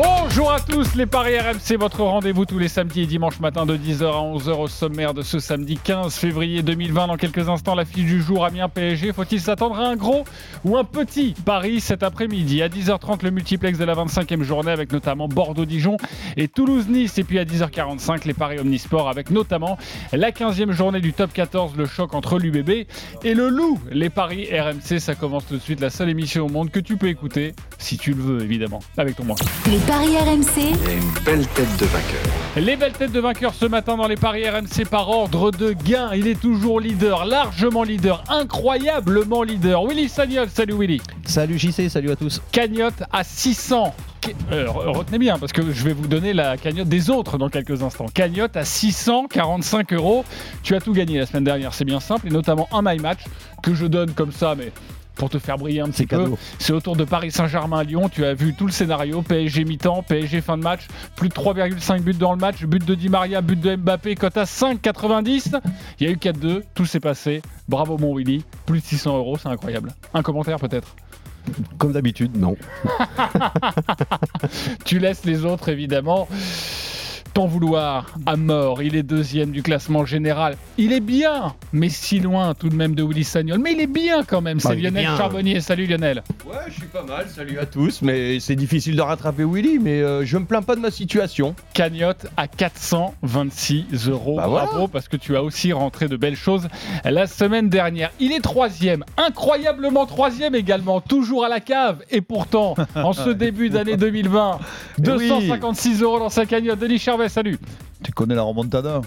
Bonjour à tous les Paris RMC, votre rendez-vous tous les samedis et dimanches matin de 10h à 11h au sommaire de ce samedi 15 février 2020. Dans quelques instants, la fiche du jour Amiens PSG. Faut-il s'attendre à un gros ou un petit Paris cet après-midi? À 10h30, le multiplex de la 25e journée avec notamment Bordeaux-Dijon et Toulouse-Nice. Et puis à 10h45, les Paris Omnisport avec notamment la 15e journée du top 14, le choc entre l'UBB et le Loup. Les Paris RMC, ça commence tout de suite. La seule émission au monde que tu peux écouter, si tu le veux évidemment, avec ton moi. Les paris RMC, Il y a une belle tête de vainqueur. Les belles têtes de vainqueurs ce matin dans les paris RMC par ordre de gain. Il est toujours leader, largement leader, incroyablement leader. Willy Sagnol, salut Willy. Salut JC, salut à tous. Cagnotte à 600. Qu- euh, retenez bien parce que je vais vous donner la cagnotte des autres dans quelques instants. Cagnotte à 645 euros. Tu as tout gagné la semaine dernière, c'est bien simple, et notamment un my match que je donne comme ça, mais pour te faire briller un petit C'est peu. C'est autour de Paris Saint-Germain à Lyon. Tu as vu tout le scénario. PSG mi-temps, PSG fin de match. Plus de 3,5 buts dans le match. But de Di Maria, but de Mbappé. Cote à 5,90. Il y a eu 4-2. Tout s'est passé. Bravo mon Willy. Plus de 600 euros. C'est incroyable. Un commentaire peut-être Comme d'habitude, non. Tu laisses les autres évidemment. T'en vouloir à mort. Il est deuxième du classement général. Il est bien, mais si loin tout de même de Willy Sagnol. Mais il est bien quand même. C'est Bah, il est Lionel bien. Charbonnier. Salut Lionel. Ouais, je suis pas mal, salut à tous, mais c'est difficile de rattraper Willy, mais euh, je me plains pas de ma situation. cagnotte à 426 euros. Bah voilà. Bravo, parce que tu as aussi rentré de belles choses la semaine dernière. Il est troisième, incroyablement troisième également, toujours à la cave. Et pourtant, en ce début d'année 2020, Eh 256 euros dans sa cagnotte. Denis Charvet, salut. Tu connais la remontada?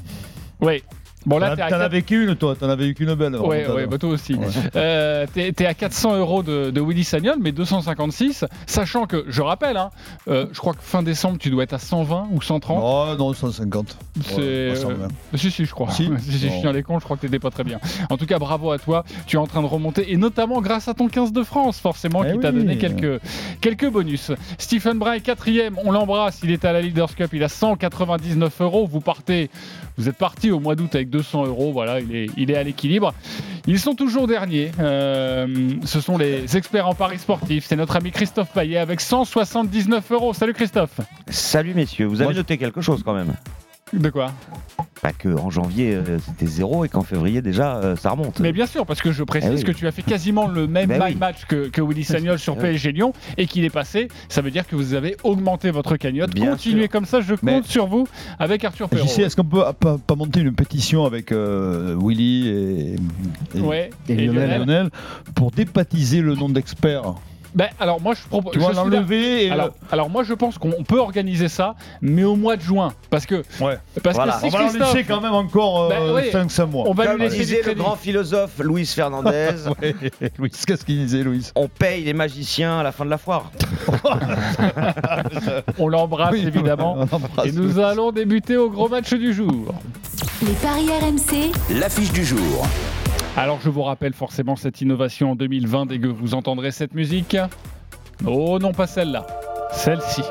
Oui. Bon, là, T'en t'es à t'en 4... avais qu'une, toi. T'en avais eu qu'une belle. Ouais, ouais, bah toi aussi. Ouais. Euh, t'es, à 400 euros de, de Willy Sagnol, mais 256, sachant que, je rappelle, hein, euh, je crois que fin décembre, tu dois être à 120 ou 130. Oh non, 150. C'est, Ouais, pas 120. euh, Si, si, je crois. Si si, si, je suis dans les comptes, je crois que t'étais pas très bien. En tout cas, bravo à toi. Tu es en train de remonter, et notamment grâce à ton 15 de France, forcément, Eh qui t'a donné quelques, quelques bonus. Stephen Bray, quatrième, on l'embrasse. Il est à la Leaders Cup, il a 199 euros. Vous partez, vous êtes parti au mois d'août avec 200 euros. Voilà, il est, il est à l'équilibre. Ils sont toujours derniers. Euh, ce sont les experts en paris sportifs. C'est notre ami Christophe Payet avec 179 euros. Salut Christophe. Salut messieurs, vous avez Moi, noté quelque chose quand même De quoi? Pas que en janvier euh, c'était zéro et qu'en février déjà euh, ça remonte. Mais bien sûr, parce que je précise Eh oui. que tu as fait quasiment le même Ben my oui. match que, que Willy Sagnol sur Eh. PSG Lyon et qu'il est passé. Ça veut dire que vous avez augmenté votre cagnotte. Bien Continuez sûr. comme ça, je compte Mais- sur vous avec Arthur Perrault. JC, est-ce qu'on peut pas, pas monter une pétition avec euh, Willy et, et- Ouais, et et Lionel, Lionel. Lionel pour dépatiser le nom d'expert Ben, alors moi je propose. Tu vois, je suis l'enlever et. Alors, alors moi je pense qu'on peut organiser ça, mais au mois de juin, parce que Ouais. parce Voilà. que si on va Christophe, laisser quand même encore Ben oui. 5-6 mois. on va Comme lui laisser le grand philosophe Louis Fernandez, Ouais, Louis, qu'est-ce qu'il disait, Louis on paye les magiciens à la fin de la foire. On l'embrasse Oui, évidemment. on embrasse Et nous allons débuter au gros match du jour. les paris RMC, L'affiche du jour. Alors je vous rappelle forcément cette innovation en 2020 dès que vous entendrez cette musique. Oh non pas celle-là, celle-ci.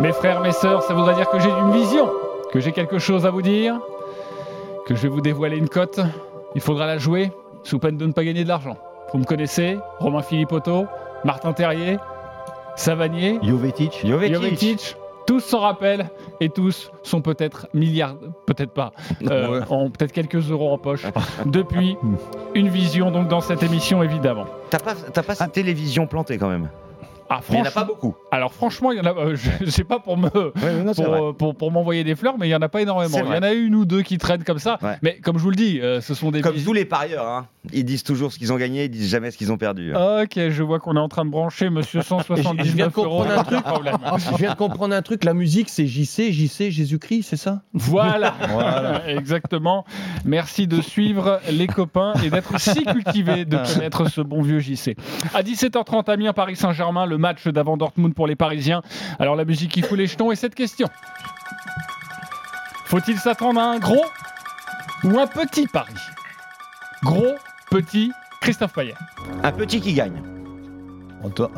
Mes frères, mes sœurs, ça voudrait dire que j'ai une vision, que j'ai quelque chose à vous dire, que je vais vous dévoiler une cote. Il faudra la jouer sous peine de ne pas gagner de l'argent. Vous me connaissez, Romain Philippotto, Martin Terrier, Savanier, Jovetic. Jovetic, tous s'en rappellent et tous sont peut-être milliards, peut-être pas, euh, Ouais. ont peut-être quelques euros en poche depuis une vision donc dans cette émission évidemment. T'as pas, t'as pas cette télévision plantée quand même. Ah, il n'y en a pas beaucoup. alors franchement, il y en a, euh, je sais pas pour me Ouais, non, c'est pour, euh, pour, pour m'envoyer des fleurs, mais il y en a pas énormément. Il y en a une ou deux qui traînent comme ça, Ouais. mais comme je vous le dis, euh, ce sont des Comme tous les parieurs, hein. ils disent toujours ce qu'ils ont gagné, ils disent jamais ce qu'ils ont perdu. hein. Ok, je vois qu'on est en train de brancher Monsieur Je viens 179 de euros. comprendre un truc. Problème. Je viens de comprendre un truc, la musique c'est JC, JC, Jésus-Christ, c'est ça? Voilà, Voilà. exactement. Merci de suivre les copains et d'être si cultivé de connaître ce bon vieux JC. À 17h30, Amiens, Paris Saint-Germain, le match d'avant Dortmund pour les Parisiens. Alors la musique qui fout les jetons et cette question. Faut-il s'attendre à un gros ou un petit pari? Gros, petit, Christophe Payet. Un petit qui gagne. On t'a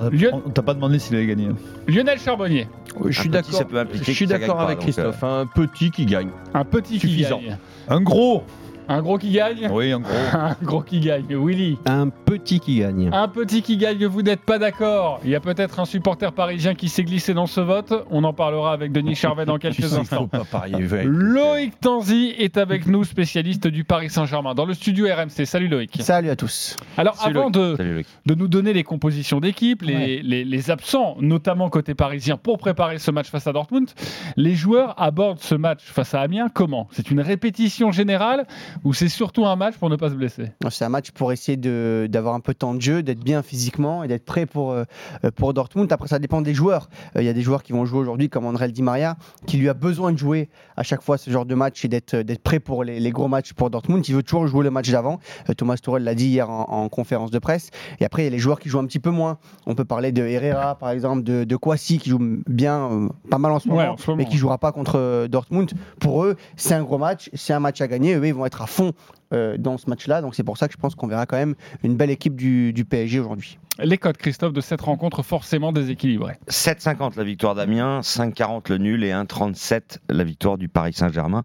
t'a pas demandé s'il avait gagné. Lionel Charbonnier, Oui, je suis d'accord. ça peut impliquer Je suis que ça d'accord gagne pas, avec euh, Christophe, un petit qui gagne. un petit Suffisant. qui gagne. Un gros Un gros qui gagne Oui, en gros. Un gros qui gagne. Willy Un petit qui gagne. Un petit qui gagne, vous n'êtes pas d'accord. Il y a peut-être un supporter parisien qui s'est glissé dans ce vote. On en parlera avec Denis Charvet dans quelques Il faut instants. pas parier. avec- Loïc Tanzi est avec nous, spécialiste du Paris Saint-Germain, dans le studio RMC. Salut Loïc. Salut à tous. Alors Salut, avant de, de nous donner les compositions d'équipe, les, les- les absents, notamment côté parisien, pour préparer ce match face à Dortmund, les joueurs abordent ce match face à Amiens comment? C'est une répétition générale ou c'est surtout un match pour ne pas se blesser? C'est un match pour essayer d'avoir un peu de temps de jeu, d'être bien physiquement et d'être prêt pour, euh, euh, pour Dortmund. Après, ça dépend des joueurs. Euh, Il y a des joueurs qui vont jouer aujourd'hui, comme André Di Maria, qui lui a besoin de jouer à chaque fois ce genre de match et d'être d'être prêt pour les, les gros matchs pour Dortmund. Il veut toujours jouer le match d'avant. Euh, Thomas Tuchel l'a dit hier en, en conférence de presse. Et après, il y a les joueurs qui jouent un petit peu moins. On peut parler de Herrera, par exemple, de, de Kwasi, qui joue bien, euh, pas mal en ce moment, Ouais, mais qui jouera pas contre euh, Dortmund. Pour eux, c'est un gros match, c'est un match à gagner. Eux, ils vont être à fond euh, dans ce match-là. Donc c'est pour ça que je pense qu'on verra quand même une belle équipe du, du PSG aujourd'hui. Les codes, Christophe, de cette rencontre forcément déséquilibrée. 7,50 la victoire d'Amiens, 5,40 le nul et 1,37 la victoire du Paris Saint-Germain.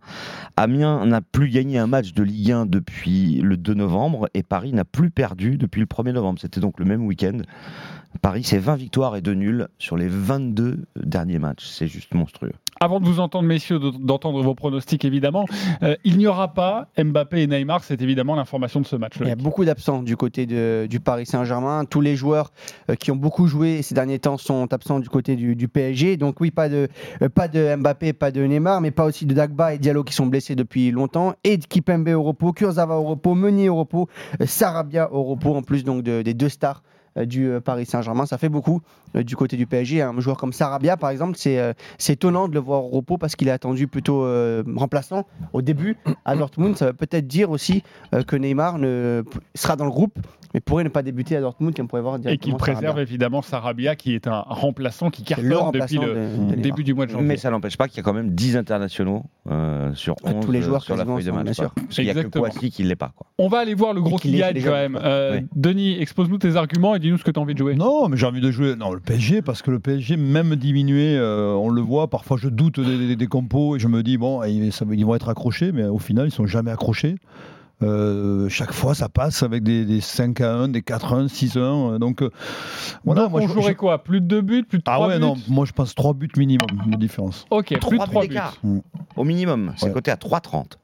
Amiens n'a plus gagné un match de Ligue 1 depuis le 2 novembre et Paris n'a plus perdu depuis le 1er novembre. C'était donc le même week-end. Paris, c'est 20 victoires et 2 nuls sur les 22 derniers matchs. C'est juste monstrueux. Avant de vous entendre, messieurs, de- d'entendre vos pronostics, évidemment, euh, il n'y aura pas Mbappé et Neymar. C'est évidemment l'information de ce match. Il y a Loïc. beaucoup d'absents du côté de- du Paris Saint-Germain. Tous les joueurs euh, qui ont beaucoup joué ces derniers temps sont absents du côté du, du PSG. Donc oui, pas de, euh, pas de Mbappé, pas de Neymar, mais pas aussi de Dagba et Diallo qui sont blessés depuis longtemps. Et de Kipembe au repos, Kurzawa au repos, Meunier au repos, Sarabia au repos, en plus donc de- des deux stars du euh, Paris Saint-Germain. Ça fait beaucoup euh, du côté du PSG. Un joueur comme Sarabia, par exemple, c'est euh, c'est étonnant de le voir au repos parce qu'il est attendu plutôt euh, remplaçant au début à Dortmund. Ça veut peut-être dire aussi euh, que Neymar ne, sera dans le groupe, mais pourrait ne pas débuter à Dortmund, qu'on pourrait voir Et directement qu'il préserve Sarabia. évidemment Sarabia, qui est un remplaçant qui C'est le cartonne depuis le de- de Neymar. début du mois de janvier. Mais ça n'empêche pas qu'il y a quand même 10 internationaux euh, sur Ah, 11 tous les joueurs sur la feuille de match. bien sûr. Parce qu'il n'y a que. Kouassi qui ne l'est pas. Quoi. On va aller voir le gros qu'il gagne déjà quand même. Euh, Oui. Denis, expose-nous tes arguments et dis-nous ce que tu as envie de jouer. Non, mais j'ai envie de jouer. Non, le PSG, parce que le PSG, même diminué, euh, on le voit. Parfois, je doute des, des- des compos et je me dis, bon, ils, ça- ils vont être accrochés, mais au final, ils sont jamais accrochés. Euh, chaque fois, ça passe avec des, des 5 à 1, des 4 à 1, 6 à 1. euh, Donc, euh, voilà, Donc, moi, on je- jouerait je- quoi? Plus de deux buts Plus de Ah trois ouais, buts non, moi, je pense 3 buts minimum de différence. Ok, plus de Trois buts 3 buts. d'écart. Mm. Au minimum, c'est Ouais. coté à 3,30.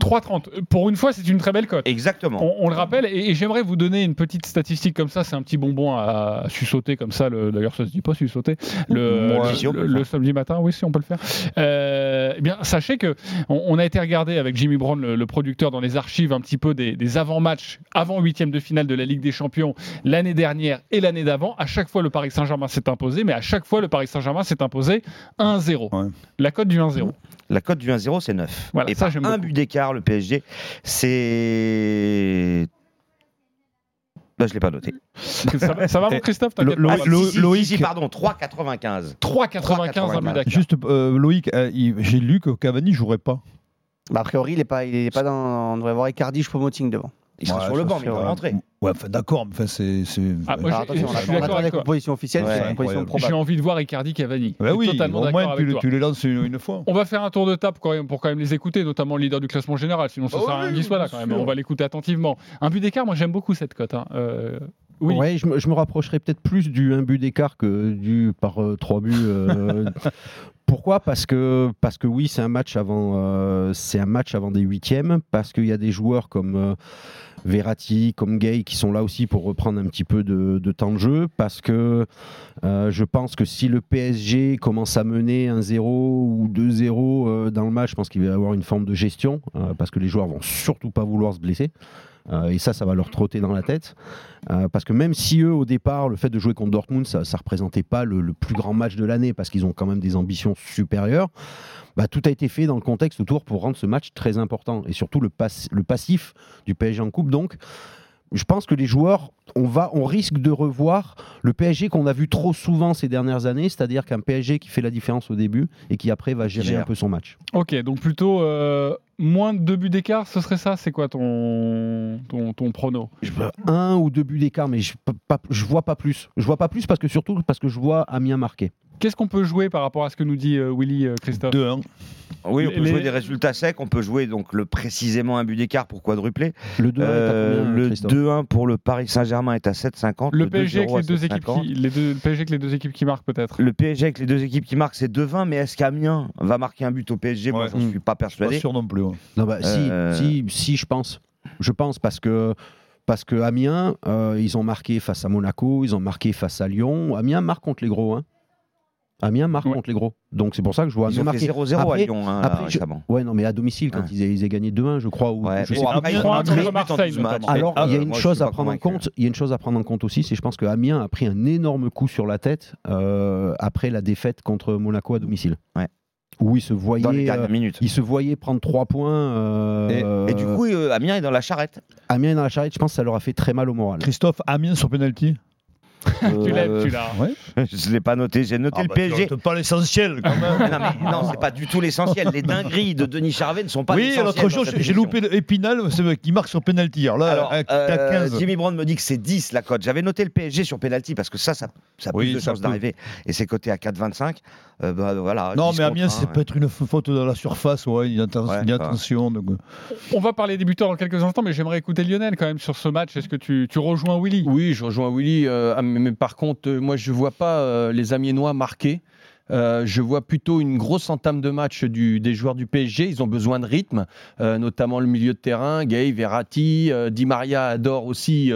3,30. Pour une fois, c'est une très belle cote. Exactement. On, on le rappelle, et, et j'aimerais vous donner une petite statistique comme ça, c'est un petit bonbon à, à sussauter comme ça, le- d'ailleurs ça se dit pas sussauter, le, le- le- le samedi matin, oui si on peut le faire. Euh, eh bien, sachez que on, on a été regardé avec Jimmy Brown, le, le producteur, dans les archives un petit peu des, des avant-matchs, avant huitième de finale de la Ligue des Champions l'année dernière et l'année d'avant. À chaque fois, le Paris Saint-Germain s'est imposé, mais à chaque fois, le Paris Saint-Germain s'est imposé 1-0. Ouais. La cote du 1-0. La cote du 1-0, c'est 9. Voilà, et ça, par un beaucoup. but d'écart, le PSG, c'est. Je ne l'ai pas noté. Ça, va- ça va, mon Et Christophe le- pas, le- on va- si, si, si, Loïc- si, pardon, 3,95. 3,95 un but d'écart. Juste, euh, Loïc, euh, j'ai lu que Cavani jouerait pas. Bah, a priori, il n'est pas, il est pas dans. On devrait voir Icardi, je moting devant. Il sera Ouais, sur le banc, mais il va rentrer. Ouais, enfin, d'accord, mais enfin, c'est. c'est- Ah, moi, Alors, je on suis d'accord avec la composition officielle, Ouais, c'est une composition incroyable. J'ai probable. envie de voir Icardi Cavani. Suis oui, totalement au d'accord moins avec tu, toi. tu les lances une, une fois. On va faire un tour de table quand même, pour quand même les écouter, notamment le leader du classement général, sinon ça Oh sert à rien qu'il soit là quand même. sûr. On va l'écouter attentivement. Un but d'écart, moi j'aime beaucoup cette cote. hein. Euh, oui. Ouais, je, me- je me rapprocherais peut-être plus du un but d'écart que du par euh, trois buts. euh, Pourquoi? Parce que parce que oui, c'est un match avant, euh, c'est un match avant des huitièmes. Parce qu'il y a des joueurs comme euh, Verratti, comme Gay qui sont là aussi pour reprendre un petit peu de, de temps de jeu. Parce que euh, je pense que si le PSG commence à mener 1-0 ou 2-0 euh, dans le match, je pense qu'il va y avoir une forme de gestion. parce que les joueurs vont surtout pas vouloir se blesser. Euh, et ça, ça va leur trotter dans la tête. Euh, parce que même si eux, au départ, le fait de jouer contre Dortmund, ça ne représentait pas le, plus grand match de l'année, parce qu'ils ont quand même des ambitions supérieures, bah, tout a été fait dans le contexte autour pour rendre ce match très important. Et surtout le, le passif du PSG en coupe. Donc, je pense que les joueurs, on, va, on risque de revoir le PSG qu'on a vu trop souvent ces dernières années, c'est-à-dire qu'un PSG qui fait la différence au début et qui après va gérer gère. un peu son match. Ok, donc plutôt euh, moins de deux buts d'écart, ce serait ça C'est quoi ton, ton, ton prono? Je veux un ou deux buts d'écart, mais je, peux pas, je vois pas plus. Je vois pas plus parce que surtout parce que je vois Amiens marquer. Qu'est-ce qu'on peut jouer par rapport à ce que nous dit euh, Willy euh, Christophe? 2-1. Oui, on peut jouer des résultats secs, on peut jouer donc le précisément un but d'écart pour quadrupler. Le 2 Euh, le 2-1 pour le Paris Saint-Germain est à 7,50. Le PSG 2-0 avec les deux équipes 7,50. qui, les deux, le PSG avec les deux équipes qui marquent peut-être. Le PSG avec les deux équipes qui marquent, c'est 2-20, mais est-ce qu'Amiens va marquer un but au PSG Moi, j'en Mm. suis pas Pas persuadé. sûr non plus. ouais. Non, bah, Euh, si, si, si, je pense. Je pense parce que, parce que Amiens, euh, ils ont marqué face à Monaco, ils ont marqué face à Lyon. Amiens marque contre les gros. Hein. Amiens marque Ouais. contre les gros. Donc c'est pour ça que je vois Amiens marquer. 0-0 à Après- Lyon hein, après, je-. Ouais, non, mais à domicile, quand Ouais. ils, aient, ils aient gagné 2-1, je crois. Ou, Ouais, je sais pas. après, Amiens, ils ont Amiens, marqué contre Marseille, 12 matchs. notamment. Alors, Ah, il y a moi, une chose à prendre en compte. Il y a une chose à prendre en compte aussi, c'est je pense que Amiens a pris un énorme coup sur la tête euh, après la défaite contre Monaco à domicile. Ouais. Où il se voyait, Dans les euh, il se voyait prendre 3 points. euh, Et du coup, euh, Amiens est dans la charrette. Amiens est dans la charrette, je pense que ça leur a fait très mal au moral. Christophe, Amiens sur penalty? Tu l'aimes, Euh, tu l'as. Ouais. Je ne l'ai pas noté. J'ai noté Ah le bah, PSG. tu rates pas l'essentiel quand même. Mais non, mais non, c'est pas du tout l'essentiel. Les dingueries de Denis Charvet ne sont pas oui, l'essentiel. l'autre chose, j'ai loupé Épinal c'est qui marque sur penalty. Alors là, Alors, à- euh, 15. Jimmy Brown me dit que c'est 10 la cote. J'avais noté le PSG sur penalty parce que ça, ça, ça a Oui, plus de chances d'arriver. Et c'est coté à 4,25. Euh, bah, voilà, Non, 10 mais Amiens, un, ça ouais. peut être une faute dans la surface. Ouais, il y a Ouais, y a attention. donc, euh. On va parler des buteurs dans quelques instants, mais j'aimerais écouter Lionel quand même sur ce match. Est-ce que tu, tu rejoins Willy? Oui, je rejoins Willy. euh, ah, mais, par contre, euh, moi, je vois pas euh, les Amiénois marquer. Euh, je vois plutôt une grosse entame de match du, des joueurs du PSG. Ils ont besoin de rythme, euh, notamment le milieu de terrain. Gay, Verratti, euh, Di Maria adore aussi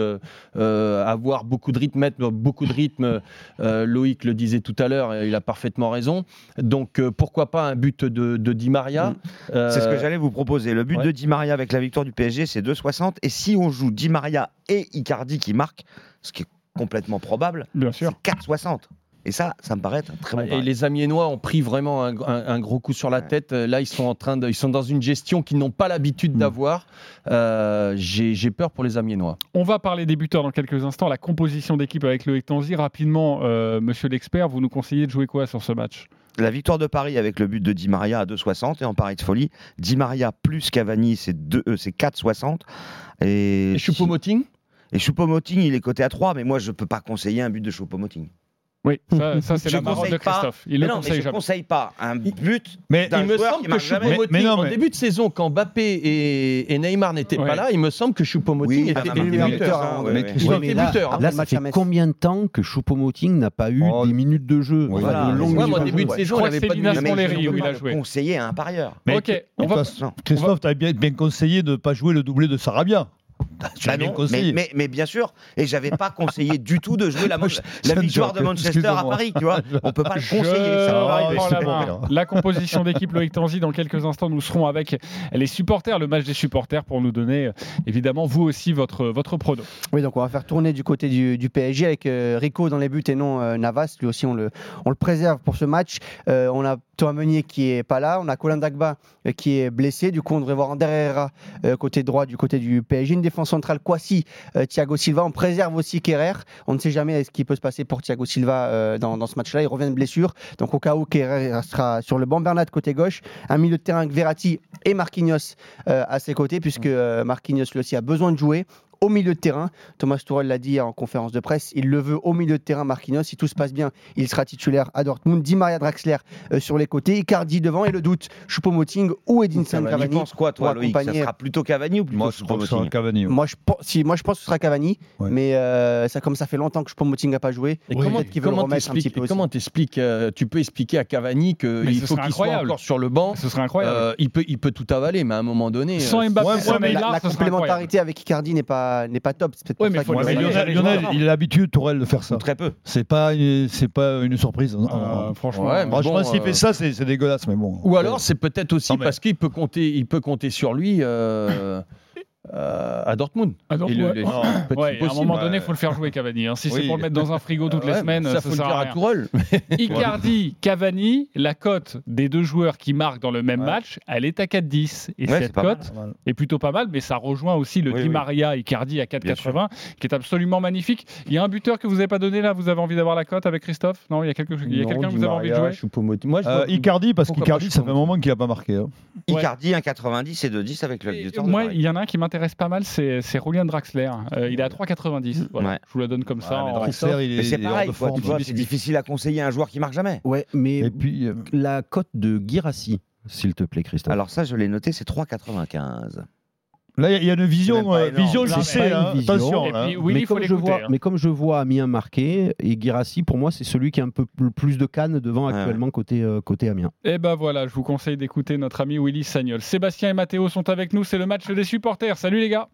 avoir beaucoup de rythme, mettre beaucoup de rythme. Loïc le disait tout à l'heure, il a parfaitement raison. Donc pourquoi pas un but de, de Di Maria Mm. C'est ce que j'allais vous proposer. Le but ouais. de Di Maria avec la victoire du PSG, c'est 2,60. Et si on joue Di Maria et Icardi qui marquent, ce qui est complètement probable, Bien c'est sûr. 4,60. Et ça, ça me paraît un très bon Et pari. les Amiénois ont pris vraiment un, un- un gros coup sur la Ouais. tête. Euh, Là, ils sont en train de, ils sont dans une gestion qu'ils n'ont pas l'habitude Mm. d'avoir. Euh, J'ai j'ai peur pour les Amiénois. On va parler des buteurs dans quelques instants. La composition d'équipe avec Loïc Tanzi. Rapidement, euh, monsieur l'expert, vous nous conseillez de jouer quoi sur ce match? La victoire de Paris avec le but de Di Maria à 2,60 et en pari de folie, Di Maria plus Cavani, c'est deux- euh, c'est 4,60. Et, Et Choupo-Moting? Et Choupo-Moting, il est coté à 3, mais moi, je peux pas conseiller un but de Choupo-Moting. Oui, ça, ça, c'est Je la marotte conseille de pas. Christophe. Il Mais le non, mais conseille je jamais. conseille pas un but Mais Il me joueur semble que. Choupo-Moting, Mais- en début de saison, quand Mbappé et, et Neymar n'étaient Ouais. pas là, il me semble que Choupo-Moting Oui, il était, en a était buteur. buteur, ouais, Mais ouais. Ouais, était mais là- buteur. hein. Là, le ça fait combien de temps que Choupo-Moting n'a pas eu Oh, des minutes de jeu? Oui, voilà. de longues moi, minutes début de jeu. saison, il que pas de ne où il pas a joué. conseiller à un parieur. Ok, Christophe, tu avais bien, bien conseillé de ne pas jouer le doublé de Sarabia. Bah non, conseillé. mais, mais, mais bien sûr, et j'avais pas conseillé du tout de jouer la, victoire de Manchester à. Paris, tu vois. On peut pas le conseiller, ça reprends la composition d'équipe Loïc Tanzi. Dans quelques instants, nous serons avec les supporters, le match des supporters, pour nous donner, évidemment, vous aussi, votre, votre prono. Oui, donc on va faire tourner du côté du, du PSG avec euh, Rico dans les buts et non euh, Navas. Lui aussi, on le, on le préserve pour ce match. Euh, on a Thomas Meunier qui est pas là. On a Colin Dagba euh, qui est blessé. Du coup, on devrait voir Ander Herrera euh, côté droit du côté du PSG. Une défense centrale, Kwasi, euh, Thiago Silva. On préserve aussi Kerrer. On ne sait jamais ce qui peut se passer pour Thiago Silva dans, ce match-là. Il revient de blessure. Donc au cas où Kerrer sera sur le banc. Bernat côté gauche. Un milieu de terrain avec Verratti et Marquinhos à ses côtés, puisque Marquinhos lui aussi a besoin de jouer. Au milieu de terrain, Thomas Tuchel l'a dit en conférence de presse, il le veut au milieu de terrain, Marquinhos. Si tout se passe bien, il sera titulaire à Dortmund. Di Maria Draxler euh, sur les côtés, Icardi devant et le doute, Choupo-Moting ou Edinson Tu Cavani. penses quoi, toi, Loïc? Ça sera plutôt Cavani ou plutôt Moi, je pense que Cavani. ouais. Moi je, pense, si, moi, je pense que ce sera Cavani, Ouais. mais euh, ça, comme ça fait longtemps que Choupo-Moting n'a pas joué, Et comment qu'il veut comment t'expliques- comment euh, tu peux expliquer à Cavani qu'il faut qu'il soit incroyable. encore sur le banc. Ce serait incroyable. Euh, il, peut, il peut tout avaler, mais à un moment donné. Sans Mbappé, la, complémentarité avec Icardi n'est pas, n'est pas top. C'est peut-être Ouais, pour mais faut Lionel, il a l'habitude, Tourelle, de faire ça. Très peu. C'est pas, une- c'est pas une surprise. Euh, franchement, Ouais, euh, Franchement, bon, s'il euh, fait ça, c'est c'est dégueulasse, mais bon. Ou alors, c'est peut-être aussi Non, mais- parce qu'il peut compter, il peut compter sur lui euh, à Dortmund. Ah, donc, Et le- ouais. le- Non. peut- Ouais, à un moment donné, il faut le faire jouer Cavani. hein. Si c'est pour le mettre dans un frigo toutes les Ouais, semaines, ça ça, faut le sert dire à à rien. Tourelle. Icardi, Cavani, la cote des deux joueurs qui marquent dans le même Ouais. match, elle est à 4,10. Et Ouais, cette cote est plutôt pas mal, mais ça rejoint aussi le Oui, Di oui. Maria Icardi à Bien 4,80, qui est absolument magnifique. Il y a un buteur que vous n'avez pas donné là, vous avez envie d'avoir la cote avec Christophe? Non, il y a, quelque... il y a Non, quelqu'un que vous avez envie de jouer? Choupo-Moting. Moi, je Euh, Icardi, parce qu'Icardi, ça fait un moment qu'il n'a pas marqué. hein. Icardi, 1,90 et 2,10 avec le de Moi, il y en a un qui m'intéresse m'intéresse pas mal, c'est Julian Draxler. Euh, il est à 3,90. Voilà. Ouais. Je vous la donne comme ça. Ouais, mais en- Draxler, il est, Mais c'est pareil, c'est difficile à conseiller à un joueur qui marque jamais. Ouais, mais Et puis, euh, la cote de Girassi, s'il te plaît, Christophe. Alors ça, je l'ai noté, c'est 3,95. Là, il y a une vision, même pas euh, vision pas une hein. vision. Attention. Et là. puis, Willy, mais, il faut comme je vois, hein. mais comme je vois Amiens marqué, et Girassi, pour moi, c'est celui qui a un peu plus de cannes devant Ouais. actuellement côté, euh, côté Amiens. Eh ben voilà, je vous conseille d'écouter notre ami Willy Sagnol. Sébastien et Mathéo sont avec nous, c'est le match des supporters. Salut les gars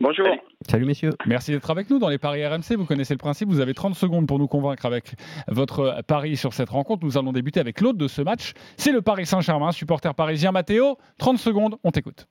Bonjour. Salut messieurs. Merci d'être avec nous dans les paris RMC. Vous connaissez le principe, vous avez 30 secondes pour nous convaincre avec votre pari sur cette rencontre. Nous allons débuter avec l'autre de ce match. C'est le Paris Saint-Germain, supporter parisien. Mathéo, 30 secondes, on t'écoute.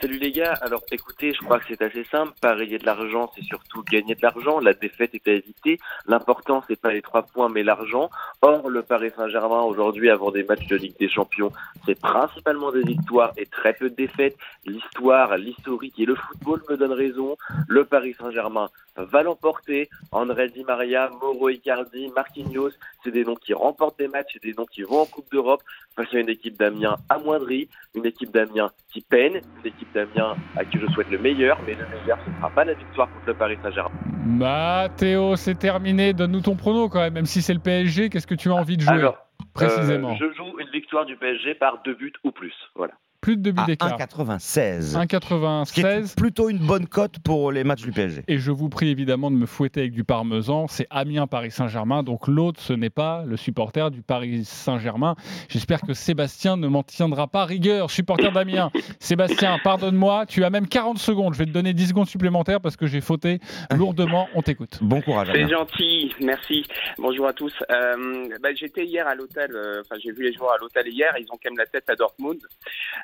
Salut les gars. Alors écoutez, je crois que c'est assez simple. Parier de l'argent, c'est surtout gagner de l'argent. La défaite est à éviter. L'important, c'est pas les trois points, mais l'argent. Or, le Paris Saint-Germain, aujourd'hui, avant des matchs de Ligue des Champions, c'est principalement des victoires et très peu de défaites. L'histoire, l'historique et le football me donnent raison. Le Paris Saint-Germain va l'emporter. André Di Maria, Mauro Icardi, Marquinhos, c'est des noms qui remportent des matchs, c'est des noms qui vont en Coupe d'Europe face à une équipe d'Amiens amoindrie, une équipe d'Amiens qui peine, une équipe d'Amiens à qui je souhaite le meilleur, mais le meilleur, ce ne sera pas la victoire contre le Paris Saint-Germain. Mathéo, c'est terminé. Donne-nous ton prono quand même, même si c'est le PSG. Qu'est-ce que tu as envie de jouer Alors, précisément? euh, je joue une victoire du PSG par deux buts ou plus. Voilà. Plus de deux buts À d'écart. 1,96. Ce qui 1,96. est plutôt une bonne cote pour les matchs du PSG. Et je vous prie évidemment de me fouetter avec du parmesan. C'est Amiens Paris Saint-Germain. Donc l'autre, ce n'est pas le supporter du Paris Saint-Germain. J'espère que Sébastien ne m'en tiendra pas rigueur. Supporter d'Amiens. Sébastien, pardonne-moi. Tu as même 40 secondes. Je vais te donner 10 secondes supplémentaires parce que j'ai fauté lourdement. On t'écoute. Bon courage. C'est gentil, merci. Bonjour à tous. Euh, bah, J'étais hier à l'hôtel, euh, enfin j'ai vu les joueurs à l'hôtel hier, ils ont quand même la tête à Dortmund.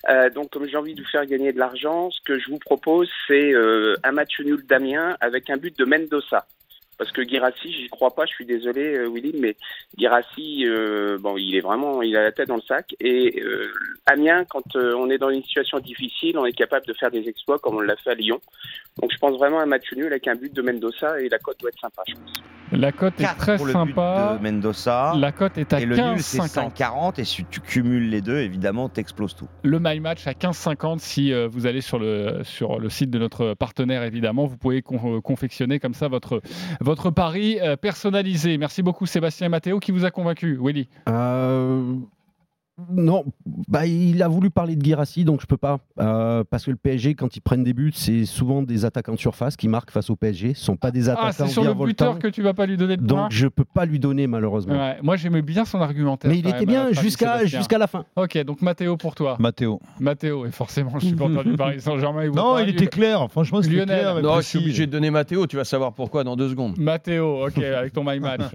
Euh, donc comme j'ai envie de vous faire gagner de l'argent, ce que je vous propose c'est euh, un match nul d'Amiens avec un but de Mendoza. Parce que Girassi, j'y crois pas, je suis désolé euh, Willy, mais Girassi, euh, bon, il est vraiment, il a la tête dans le sac. Et euh, Amiens, quand euh, on est dans une situation difficile, on est capable de faire des exploits comme on l'a fait à Lyon. Donc je pense vraiment à un match nul avec un but de Mendoza et la cote doit être sympa, je pense. La cote est 4 très pour le sympa. but de Mendoza. La cote est à et le nul, c'est 15,50. 5,40. Et si tu cumules les deux, évidemment, t'exploses tout. Le My Match à 15,50 si euh, vous allez sur le, sur le site de notre partenaire, évidemment. Vous pouvez con- confectionner comme ça votre, votre pari euh, personnalisé. Merci beaucoup Sébastien et Mathéo qui vous a convaincu. Willy Euh, Non, bah, il a voulu parler de Girassi, donc je peux pas. Euh, parce que le PSG, quand ils prennent des buts, c'est souvent des attaquants de surface qui marquent face au PSG. Ce sont pas des attaquants Ah, c'est sur le buteur que tu vas pas lui donner de Donc je peux pas lui donner malheureusement. Ouais, Moi j'aimais bien son argumentaire. Mais il était même, bien euh, jusqu'à la fin. Ok, donc Mathéo pour toi. Mathéo. Mathéo est forcément le supporter du Paris Saint-Germain. Non, il était clair. Franchement, c'était clair. et Non, je suis obligé de donner Mathéo, tu vas savoir pourquoi dans deux secondes. Mathéo, ok, avec ton My Match.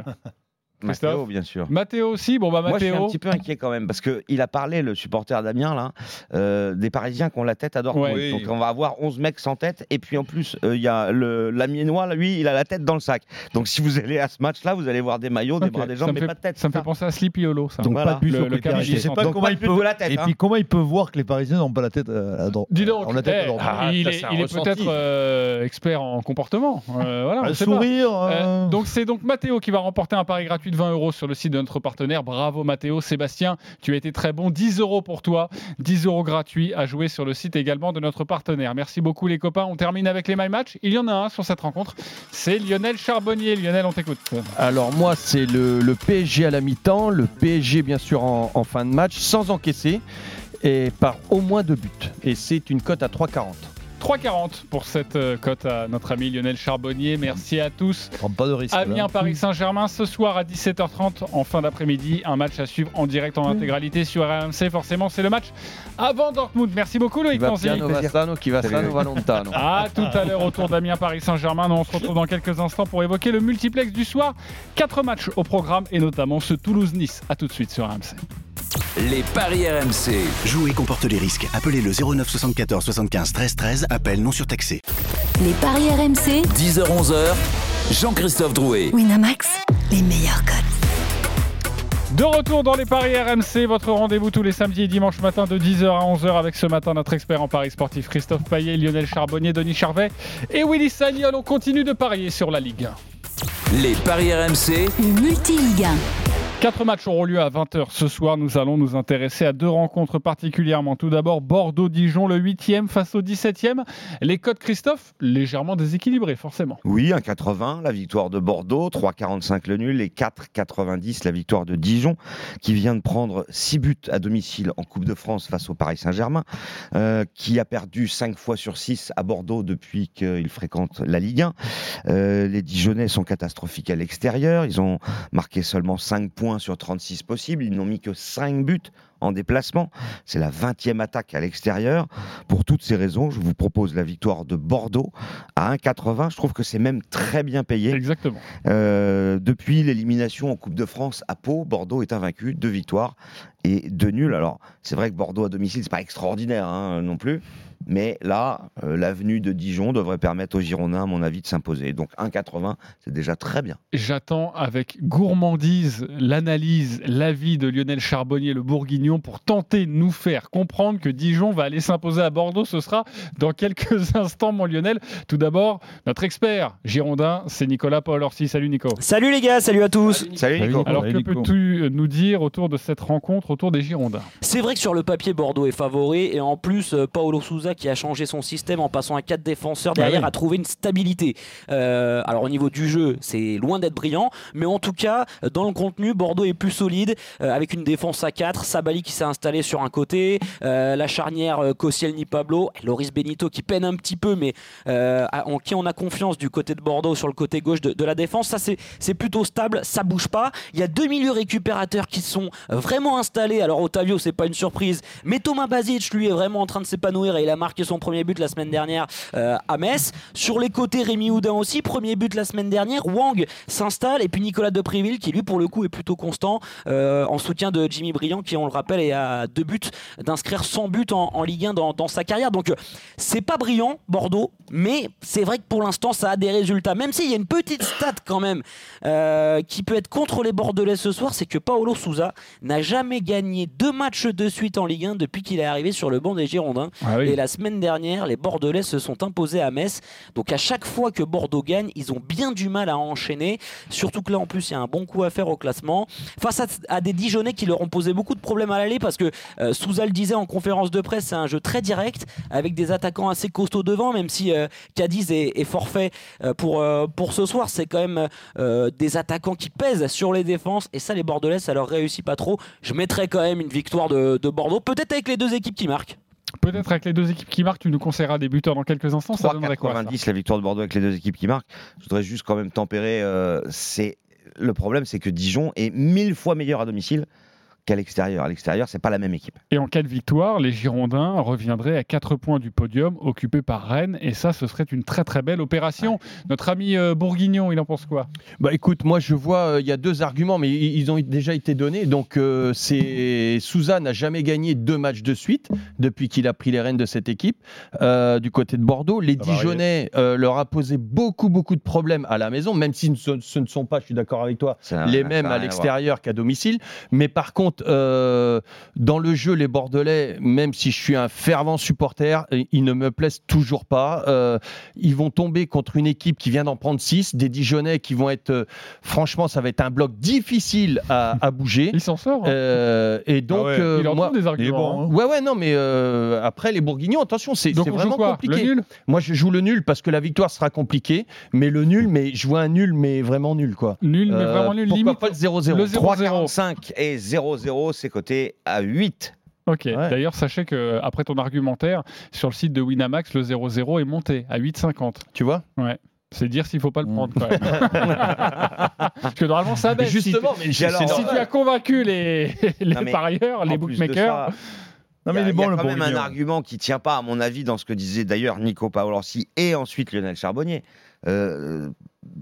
Mathéo, bien sûr. Mathéo aussi, bon bah Moi, je suis un Mathéo. petit peu inquiet quand même parce que il a parlé, le supporter d'Amiens, là, euh, des Parisiens qui ont la tête à Dortmund. Ouais. Donc, on va avoir 11 mecs sans tête. Et puis, en plus, euh, il y a le- l'Amiénois, lui, il a la tête dans le sac. Donc, si vous allez à ce match-là, vous allez voir des maillots, des bras, des me mais fait- pas de tête. Ça me fait penser à Sleepy Hollow, ça. Donc Voilà. pas de but Le- sur le. Je sais pas Donc, comment il peut. de la tête. Et hein. puis comment il peut voir que les Parisiens n'ont pas la tête euh, à droite Dis donc, On la tête eh, Dortmund. Ah, il est, peut-être expert en comportement. Voilà, sourire. Donc c'est donc Mathéo qui va remporter un pari gratuit de 20 euros sur le site de notre partenaire. Bravo Mathéo, Sébastien, tu as été très bon. 10 euros pour toi, 10 euros gratuits à jouer sur le site également de notre partenaire. Merci beaucoup les copains. On termine avec les My Match. Il y en a un sur cette rencontre, c'est Lionel Charbonnier. Lionel, on t'écoute. Alors moi, c'est le, PSG à la mi-temps, le PSG bien sûr en fin de match, sans encaisser, et par au moins deux buts. Et c'est une cote à 3,40. 3,40 pour cette euh, cote à notre ami Lionel Charbonnier. Merci à tous. prends pas de risque. là. Amiens Paris Saint-Germain ce soir à 17h30 en fin d'après-midi. Un match à suivre en direct en intégralité sur RMC. Forcément, c'est le match avant Dortmund. Merci beaucoup Loïc va Tanzi. À tout à l'heure autour d'Amiens Paris Saint-Germain. Nous, on se retrouve dans quelques instants pour évoquer le multiplex du soir. Quatre matchs au programme et notamment ce Toulouse-Nice. À tout de suite sur RMC. Les paris RMC. Jouer comporte les risques. Appelez le 09 74 75 13 13. Appel non surtaxé. Les paris RMC. 10h-11h. Jean-Christophe Drouet. Winamax, les meilleurs cotes. De retour dans les paris RMC, votre rendez-vous tous les samedis et dimanches matin de 10h à 11h avec ce matin notre expert en paris sportif Christophe Payet, Lionel Charbonnier, Denis Charvet et Willy Sagnol. On continue de parier sur la Ligue. Les paris RMC. Le multi-Ligue 1. Quatre matchs auront lieu à 20h ce soir. Nous allons nous intéresser à deux rencontres particulièrement. Tout d'abord, Bordeaux-Dijon, le 8e face au 17e. Les codes, Christophe, légèrement déséquilibrés, forcément. Oui, 1,80 la victoire de Bordeaux, 3,45 le nul et 4,90 la victoire de Dijon, qui vient de prendre 6 buts à domicile en Coupe de France face au Paris Saint-Germain, euh, qui a perdu 5 fois sur 6 à Bordeaux depuis qu'il fréquente la Ligue 1. Euh, les Dijonnais sont catastrophiques à l'extérieur. Ils ont marqué seulement 5 points sur 36 possibles. Ils n'ont mis que 5 buts en déplacement. C'est la 20e attaque à l'extérieur. Pour toutes ces raisons, je vous propose la victoire de Bordeaux à 1,80. Je trouve que c'est même très bien payé. Exactement. Euh, depuis l'élimination en Coupe de France à Pau, Bordeaux est invaincu, deux victoires et deux nuls. Alors, c'est vrai que Bordeaux à domicile, c'est pas extraordinaire hein, non plus. Mais là, euh, l'avenue de Dijon devrait permettre aux Girondins, à mon avis, de s'imposer. Donc 1,80, c'est déjà très bien. J'attends avec gourmandise l'analyse, l'avis de Lionel Charbonnier, le Bourguignon, pour tenter de nous faire comprendre que Dijon va aller s'imposer à Bordeaux. Ce sera dans quelques instants, mon Lionel. Tout d'abord, notre expert girondin, c'est Nicolas Paul Orsi. Salut Nico. Salut les gars, salut à tous. Salut Nico. Alors Salut, que peux-tu nous dire autour de cette rencontre, autour des Girondins? C'est vrai que sur le papier, Bordeaux est favori et en plus, euh, Paolo Souza qui a changé son système en passant à 4 défenseurs derrière Ah oui. a trouvé une stabilité. Euh, alors au niveau du jeu, c'est loin d'être brillant, mais en tout cas, dans le contenu, Bordeaux est plus solide euh, avec une défense à 4, Sabali qui s'est installé sur un côté, euh, la charnière euh, Koscielny-Pablo, Loris Benito qui peine un petit peu, mais en qui on a confiance du côté de Bordeaux sur le côté gauche de, de la défense. Ça, c'est c'est plutôt stable, ça bouge pas. Il y a deux milieux récupérateurs qui sont vraiment installés. Alors, Otavio, c'est pas une surprise, mais Thomas Bazic, lui, est vraiment en train de s'épanouir et il a marqué son premier but la semaine dernière euh, à Metz. Sur les côtés, Rémi Houdin aussi, premier but la semaine dernière. Wang s'installe et puis Nicolas Depréville, qui lui, pour le coup, est plutôt constant euh, en soutien de Jimmy Briand, qui, on le rappelle, est à deux buts d'inscrire 100 buts en, en Ligue 1 dans, dans sa carrière. Donc, euh, c'est pas brillant, Bordeaux, mais c'est vrai que pour l'instant, ça a des résultats. Même s'il y a une petite stat quand même euh, qui peut être contre les Bordelais ce soir, c'est que Paolo Souza n'a jamais gagné deux matchs de suite en Ligue 1 depuis qu'il est arrivé sur le banc des Girondins. Ah oui. Et la semaine dernière, les Bordelais se sont imposés à Metz. Donc à chaque fois que Bordeaux gagne, ils ont bien du mal à enchaîner. Surtout que là, en plus, il y a un bon coup à faire au classement. Face à, des Dijonais qui leur ont posé beaucoup de problèmes à l'aller parce que euh, Souza le disait en conférence de presse, c'est un jeu très direct avec des attaquants assez costauds devant, même si euh, Cadiz est, forfait euh, pour, euh, pour ce soir. C'est quand même des attaquants qui pèsent sur les défenses et ça, les Bordelais, ça leur réussit pas trop. Je mettrais quand même une victoire de Bordeaux, peut-être avec les deux équipes qui marquent. Peut-être avec les deux équipes qui marquent, tu nous conseilleras des buteurs dans quelques instants. Ça donnerait quoi ça? 3,90 la victoire de Bordeaux avec les deux équipes qui marquent. Je voudrais juste quand même tempérer. euh, c'est le problème, c'est que Dijon est mille fois meilleur à domicile qu'à l'extérieur. À l'extérieur, c'est pas la même équipe. Et en cas de victoire, les Girondins reviendraient à 4 points du podium occupé par Rennes. Et ça, ce serait une très très belle opération. Notre ami euh, Bourguignon, il en pense quoi? Bah écoute, moi je vois, euh, il y a deux arguments, mais ils ont déjà été donnés. Donc euh, c'est n'a jamais gagné deux matchs de suite depuis qu'il a pris les rênes de cette équipe euh, du côté de Bordeaux. Les Ça va Dijonais euh, leur a posé beaucoup beaucoup de problèmes à la maison, même si ce, ne sont pas, je suis d'accord avec toi, les mêmes à l'extérieur qu'à domicile. Mais par contre, euh, dans le jeu, les Bordelais, même si je suis un fervent supporter, euh, ils ne me plaisent toujours pas. Euh, ils vont tomber contre une équipe qui vient d'en prendre 6, des Dijonais qui vont être, euh, franchement, ça va être un bloc difficile à, à bouger. Il s'en sort. hein Euh, et donc, Ah ouais, euh, il en moi, trouve des arguments. bon. hein. hein. Ouais, ouais, non, mais euh, après, les Bourguignons, attention, c'est vraiment quoi compliqué. Le nul Moi, je joue le nul parce que la victoire sera compliquée, mais le nul, mais je vois un nul, mais vraiment nul, quoi. Nul, mais vraiment nul. Pourquoi Limite. pas le 0-0 Le 0-0. 3,45 et 0-0, c'est coté à 8. Ok. Ouais. D'ailleurs, sachez que euh, après ton argumentaire, sur le site de Winamax, le 0-0 est monté à 8,50. Tu vois? C'est dire s'il faut pas le Mm. prendre quand même. Parce que normalement, ça baisse. Si Justement, mais alors, tu- si tu as convaincu les, les Non, mais parieurs, les bookmakers, ça, Non, il y mais a, il est il y bon a le quand même un argument qui tient pas, à mon avis, dans ce que disait d'ailleurs Nico Paolorsi et ensuite Lionel Charbonnier. Euh,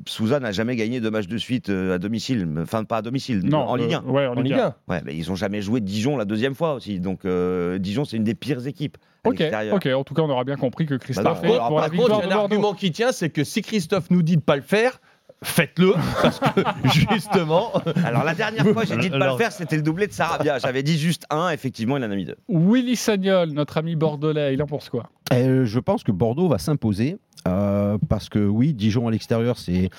Souza n'a jamais gagné deux matchs de suite euh, à domicile, enfin pas à domicile, non, en Ligue 1. euh, ouais, en, En Ligue Ligue 1. 1. Ouais, mais ils ont jamais joué Dijon la deuxième fois aussi. Donc euh, Dijon, c'est une des pires équipes à Ok, ok. En tout cas, on aura bien compris que Christophe Bah est non, pour alors, la Par contre, de il y a un argument qui tient, c'est que si Christophe nous dit de pas le faire, faites-le, parce que justement, Alors la dernière fois, j'ai dit de pas Alors- le faire, c'était le doublé de Sarabia. J'avais dit juste un, effectivement, il en a mis deux. Willy Sagnol, notre ami bordelais, il en pense quoi? Euh, je pense que Bordeaux va s'imposer euh, parce que oui, Dijon à l'extérieur, c'est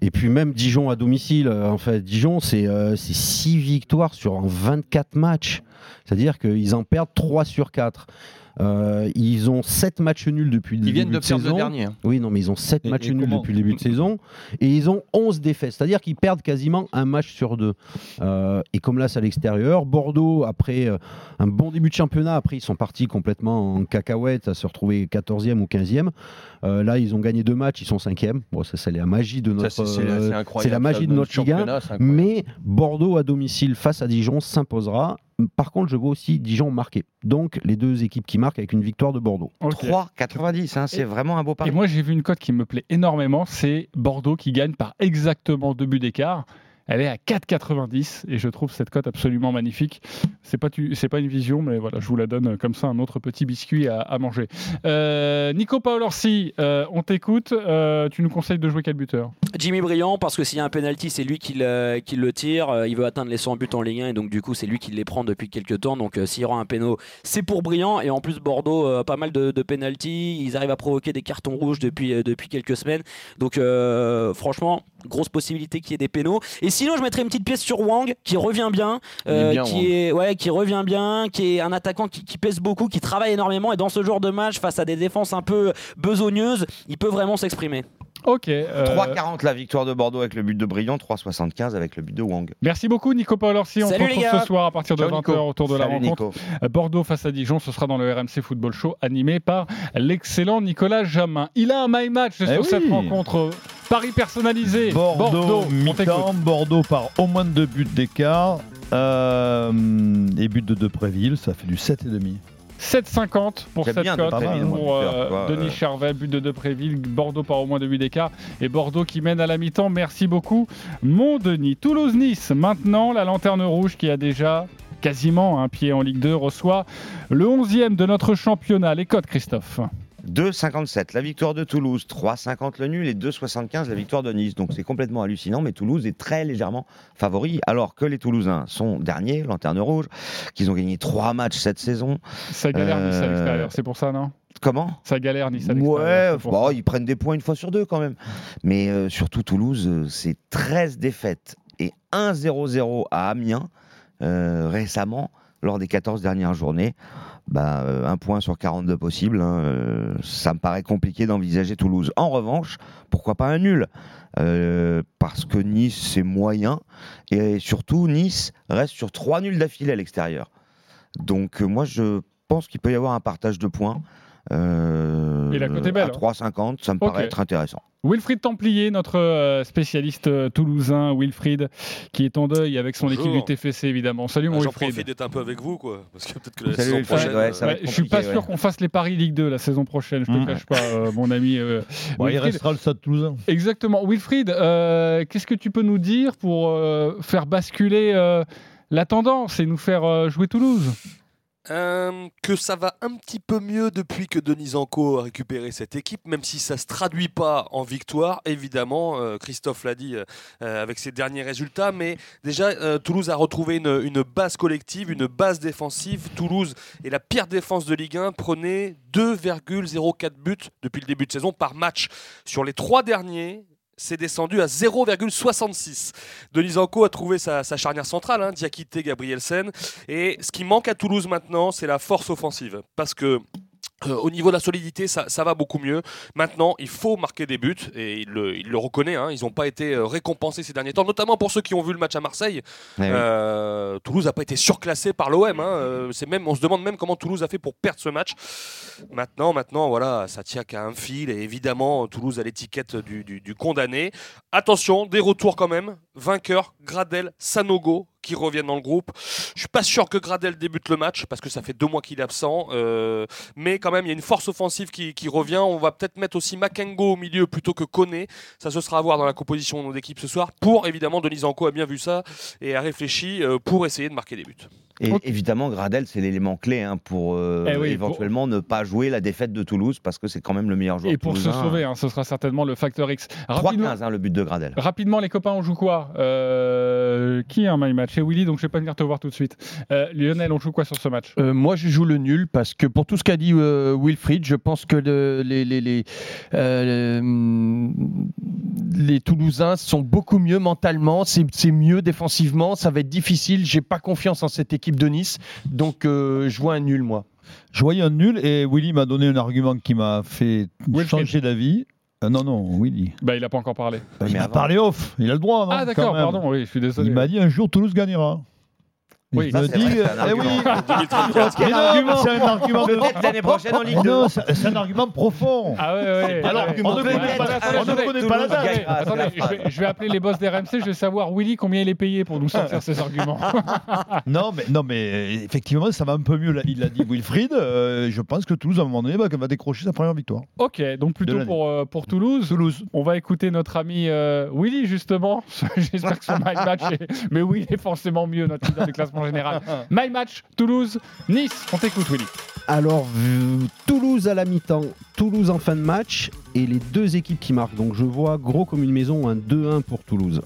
Et puis même Dijon à domicile, euh, en fait, Dijon, c'est 6 victoires sur en 24 matchs. C'est-à-dire qu'ils en perdent 3 sur 4. Euh, ils ont 7 matchs nuls depuis le Ils début viennent de perdre le saison. dernier, hein. Oui, non, mais ils ont 7 Et- matchs et nuls depuis le début de saison. Et ils ont 11 défaites. C'est-à-dire qu'ils perdent quasiment un match sur deux. Euh, et comme là, c'est à l'extérieur. Bordeaux, après euh, un bon début de championnat, après, ils sont partis complètement en cacahuète à se retrouver 14e ou 15e. Euh, là, ils ont gagné deux matchs, ils sont 5e. Bon, ça, c'est la magie de notre. c'est- la magie de notre Ligue 1. championnat, c'est incroyable. Mais Bordeaux à domicile face à Dijon s'imposera. Par contre, je vois aussi Dijon marquer. Donc, les deux équipes qui marquent avec une victoire de Bordeaux. Ok. 3,90, hein, c'est vraiment un beau pari. Et moi, j'ai vu une cote qui me plaît énormément, c'est Bordeaux qui gagne par exactement deux buts d'écart. Elle est à 4,90 et je trouve cette cote absolument magnifique. C'est pas pas une vision, mais voilà, je vous la donne comme ça, un autre petit biscuit à, manger. Euh, Nico Paolorsi, euh, on t'écoute. Euh, tu nous conseilles de jouer quel buteur? Jimmy Briand, parce que s'il y a un penalty, c'est lui qui le, tire. Euh, Il veut atteindre les 100 buts en Ligue 1 et donc du coup, c'est lui qui les prend depuis quelques temps. Donc euh, s'il y aura un péno, c'est pour Briand. Et en plus, Bordeaux, euh, pas mal de, de. Ils arrivent à provoquer des cartons rouges depuis, euh, quelques semaines. Donc euh, franchement, grosse possibilité qu'il y ait des pénaux. Et sinon, je mettrais une petite pièce sur Wang, qui revient bien. Euh, bien, qui, Wang. est, ouais, qui revient bien, qui est un attaquant qui, qui pèse beaucoup, qui travaille énormément. Et dans ce genre de match, face à des défenses un peu besogneuses, il peut vraiment s'exprimer. Ok. euh, 3,40 la victoire de Bordeaux avec le but de Brillant, 3,75 avec le but de Wang. Merci beaucoup Nico Paolorsi. On se Salut, les retrouve gars. ce soir à partir de Ciao, 20h Nico. autour de la rencontre. Nico. Euh, Bordeaux face à Dijon, ce sera dans le RMC Football Show animé par l'excellent Nicolas Jamin. Il a un my match sur Eh cette oui. rencontre. Paris personnalisé. Bordeaux, on mi-temps. Bordeaux par au moins deux buts d'écart. Euh, et but de Depréville, ça fait du 7,5. 7,50 pour cette bien cote pour moi, euh, Denis. Charvet, but de Depréville, Bordeaux par au moins 2 buts d'écart et Bordeaux qui mène à la mi-temps. Merci beaucoup, mon Denis. Toulouse-Nice, maintenant la lanterne rouge qui a déjà quasiment un pied en Ligue 2 reçoit le 11e de notre championnat. Les cotes, Christophe 2,57 la victoire de Toulouse, 3,50 le nul et 2,75 la victoire de Nice. Donc c'est complètement hallucinant, mais Toulouse est très légèrement favori, alors que les Toulousains sont derniers, lanterne rouge, qu'ils ont gagné trois matchs cette saison. Ça galère Nice à Euh, l'extérieur, c'est pour ça, non? Comment? Ça galère Nice à l'extérieur. Ouais, bon, ça. ils prennent des points une fois sur deux quand même. Mais euh, surtout Toulouse, euh, c'est 13 défaites et 1-0-0 à Amiens euh, récemment lors des 14 dernières journées. Bah, euh, un point sur 42 possible, hein, euh, ça me paraît compliqué d'envisager Toulouse. En revanche, pourquoi pas un nul? Euh, Parce que Nice, c'est moyen. Et surtout, Nice reste sur trois nuls d'affilée à l'extérieur. Donc moi, je pense qu'il peut y avoir un partage de points. Euh, Et la cote est belle, À hein. 3,50, ça me paraît être intéressant. Wilfried Templier, notre euh, spécialiste euh, toulousain, Wilfried, qui est en deuil avec son Bonjour. équipe du TFC évidemment. Salut mon Ah, J'en Wilfried. profite d'être un peu avec vous, quoi. Parce que peut-être que la Salut, saison prochaine. ouais, ça va euh, être Ouais, je suis pas sûr ouais. qu'on fasse les paris Ligue 2 la saison prochaine, je te Mmh. cache pas, euh, mon ami. euh, Bon, il restera le Stade Toulousain. Exactement. Wilfried, euh, qu'est-ce que tu peux nous dire pour euh, faire basculer euh, la tendance et nous faire euh, jouer Toulouse? Euh, que ça va un petit peu mieux depuis que Denis Anco a récupéré cette équipe, même si ça ne se traduit pas en victoire, évidemment, euh, Christophe l'a dit euh, avec ses derniers résultats, mais déjà Toulouse a retrouvé une, une base collective, une base défensive. Toulouse est la pire défense de Ligue 1, prenait 2,04 buts depuis le début de saison par match. Sur les trois derniers, c'est descendu à 0,66. Denis Anco a trouvé sa, sa charnière centrale, hein, Diakité, Gabrielsen. Et ce qui manque à Toulouse maintenant, c'est la force offensive. Parce que. Euh, au niveau de la solidité, ça, ça va beaucoup mieux. Maintenant, il faut marquer des buts et il le, il le reconnaît. hein, ils n'ont pas été euh, récompensés ces derniers temps, notamment pour ceux qui ont vu le match à Marseille. Eh oui. Euh, Toulouse n'a pas été surclassé par l'OM. hein, c'est même, on se demande même comment Toulouse a fait pour perdre ce match. Maintenant, maintenant, voilà, ça tient qu'à un fil et évidemment, Toulouse a l'étiquette du, du- du condamné. Attention, des retours quand même. Vainqueur, Gradel, Sanogo qui reviennent dans le groupe. Je suis pas sûr que Gradel débute le match parce que ça fait deux mois qu'il est absent. euh, mais quand même, il y a une force offensive qui, qui revient. On va peut-être mettre aussi Makengo au milieu plutôt que Koné. Ça, ce sera à voir dans la composition de nos équipes ce soir. Pour évidemment, Denis Anco a bien vu ça et a réfléchi euh, pour essayer de marquer des buts. Et évidemment, Gradel, c'est l'élément clé hein, pour euh, Eh oui, éventuellement ne pas jouer la défaite de Toulouse parce que c'est quand même le meilleur joueur Et pour se sauver, hein, ce sera certainement le facteur X. Rapidement, 3-15 hein, le but de Gradel. rapidement, les copains, on joue quoi? Euh, Qui a un my match? Chez Willy, donc je vais pas venir te voir tout de suite. Euh, Lionel, on joue quoi sur ce match? Euh, moi, je joue le nul parce que pour tout ce qu'a dit euh, Wilfried, je pense que le- les, les, les, euh, les Toulousains sont beaucoup mieux mentalement, c'est mieux défensivement, ça va être difficile. J'ai pas confiance en cette équipe de Nice, donc euh, je vois un nul moi. Je voyais un nul et Willy m'a donné un argument qui m'a fait changer d'avis. Euh, non, non, Willy. Bah, il a pas encore parlé. il m'a parlé off, il a le droit. non, Ah, d'accord, pardon, oui, je suis désolé. Il m'a dit un jour Toulouse gagnera. Oui, je ça, me c'est dis, vrai, c'est un eh argument. oui, 2034. Mais Quel non, argument mais c'est un argument Peut-être l'année prochaine en Ligue Mais 2. non, c'est c'est un argument profond. Ah ouais, ouais. Alors, ouais. on ne connaît pas- attendez, on ne attendez, connaît pas la date. Attendez, attendez, je vais, je vais appeler les boss des RMC, je vais savoir, Willy, combien il est payé pour nous sortir ces arguments. non, mais, non, mais effectivement, ça va un peu mieux. là. Il l'a dit Wilfried. euh, je pense que Toulouse, à un moment donné, va, va décrocher sa première victoire. Ok, donc plutôt pour, euh, pour Toulouse. Toulouse. On va écouter notre ami euh, Willy, justement. J'espère que son Match est... Mais oui, il est forcément mieux, notre leader du classement général. My Match, Toulouse, Nice. On t'écoute, Willy. Alors, Toulouse à la mi-temps, Toulouse en fin de match et les deux équipes qui marquent. Donc, je vois gros comme une maison un 2-1 pour Toulouse.